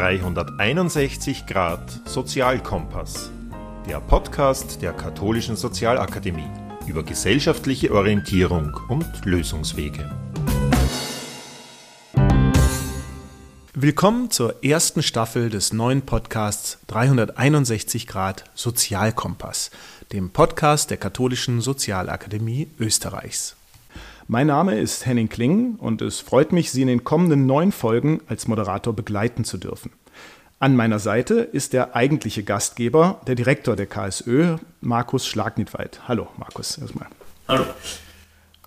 361 Grad Sozialkompass. Der Podcast der Katholischen Sozialakademie über gesellschaftliche Orientierung und Lösungswege. Willkommen zur ersten Staffel des neuen Podcasts 361 Grad Sozialkompass, dem Podcast der Katholischen Sozialakademie Österreichs. Mein Name ist Henning Kling und es freut mich, Sie in den kommenden neun Folgen als Moderator begleiten zu dürfen. An meiner Seite ist der eigentliche Gastgeber, der Direktor der KSÖ, Markus Schlagnitweit. Hallo, Markus, erstmal. Hallo.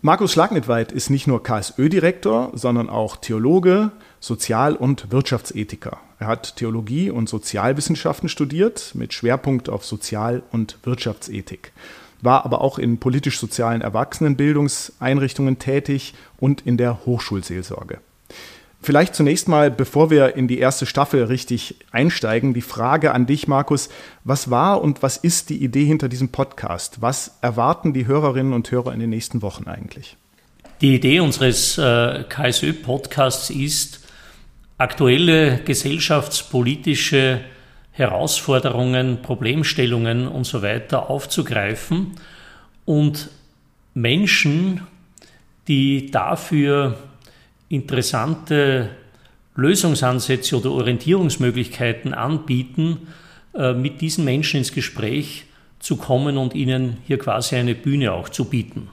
Markus Schlagnitweit ist nicht nur KSÖ-Direktor, sondern auch Theologe, Sozial- und Wirtschaftsethiker. Er hat Theologie und Sozialwissenschaften studiert mit Schwerpunkt auf Sozial- und Wirtschaftsethik war aber auch in politisch-sozialen Erwachsenenbildungseinrichtungen tätig und in der Hochschulseelsorge. Vielleicht zunächst mal, bevor wir in die erste Staffel richtig einsteigen, die Frage an dich, Markus. Was war und was ist die Idee hinter diesem Podcast? Was erwarten die Hörerinnen und Hörer in den nächsten Wochen eigentlich? Die Idee unseres äh, KSÖ-Podcasts ist, aktuelle gesellschaftspolitische Herausforderungen, Problemstellungen und so weiter aufzugreifen und Menschen, die dafür interessante Lösungsansätze oder Orientierungsmöglichkeiten anbieten, äh, mit diesen Menschen ins Gespräch zu kommen und ihnen hier quasi eine Bühne auch zu bieten.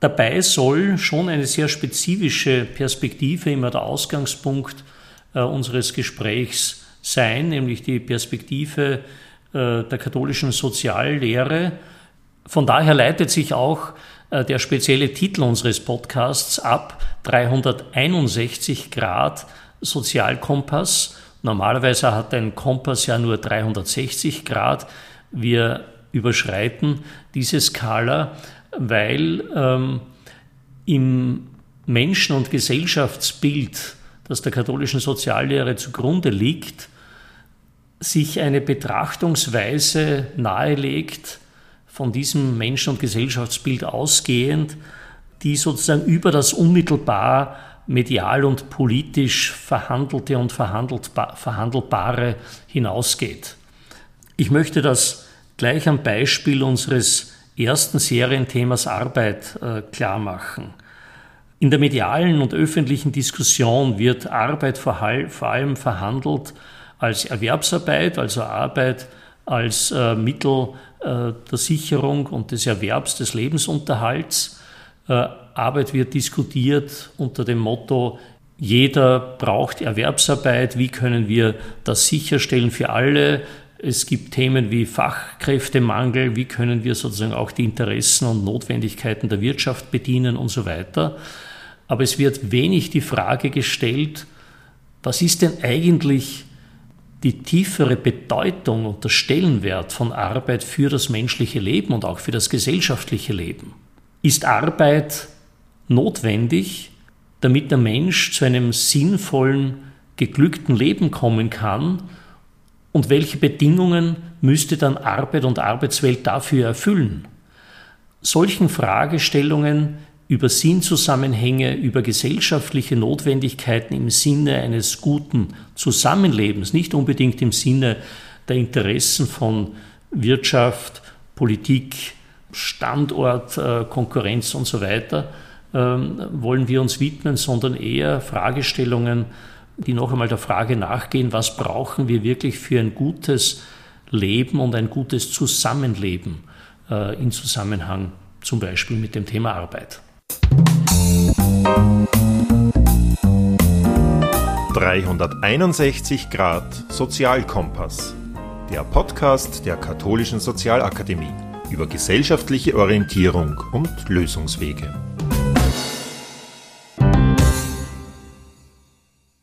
Dabei soll schon eine sehr spezifische Perspektive immer der Ausgangspunkt äh, unseres Gesprächs sein, nämlich die Perspektive äh, der katholischen Soziallehre. Von daher leitet sich auch äh, der spezielle Titel unseres Podcasts ab, 361 Grad Sozialkompass. Normalerweise hat ein Kompass ja nur 360 Grad. Wir überschreiten diese Skala, weil ähm, im Menschen- und Gesellschaftsbild, das der katholischen Soziallehre zugrunde liegt, sich eine Betrachtungsweise nahelegt, von diesem Menschen- und Gesellschaftsbild ausgehend, die sozusagen über das unmittelbar medial und politisch Verhandelte und Verhandelbare hinausgeht. Ich möchte das gleich am Beispiel unseres ersten Serienthemas Arbeit äh, klar machen. In der medialen und öffentlichen Diskussion wird Arbeit vor allem verhandelt als Erwerbsarbeit, also Arbeit als äh, Mittel äh, der Sicherung und des Erwerbs des Lebensunterhalts. Äh, Arbeit wird diskutiert unter dem Motto, jeder braucht Erwerbsarbeit, wie können wir das sicherstellen für alle? Es gibt Themen wie Fachkräftemangel, wie können wir sozusagen auch die Interessen und Notwendigkeiten der Wirtschaft bedienen und so weiter. Aber es wird wenig die Frage gestellt, was ist denn eigentlich die tiefere Bedeutung und der Stellenwert von Arbeit für das menschliche Leben und auch für das gesellschaftliche Leben. Ist Arbeit notwendig, damit der Mensch zu einem sinnvollen, geglückten Leben kommen kann? Und welche Bedingungen müsste dann Arbeit und Arbeitswelt dafür erfüllen? Solchen Fragestellungen über Sinnzusammenhänge, über gesellschaftliche Notwendigkeiten im Sinne eines guten Zusammenlebens, nicht unbedingt im Sinne der Interessen von Wirtschaft, Politik, Standort, äh, Konkurrenz und so weiter, ähm, wollen wir uns widmen, sondern eher Fragestellungen, die noch einmal der Frage nachgehen, was brauchen wir wirklich für ein gutes Leben und ein gutes Zusammenleben äh, in Zusammenhang zum Beispiel mit dem Thema Arbeit. 361 Grad Sozialkompass. Der Podcast der Katholischen Sozialakademie über gesellschaftliche Orientierung und Lösungswege.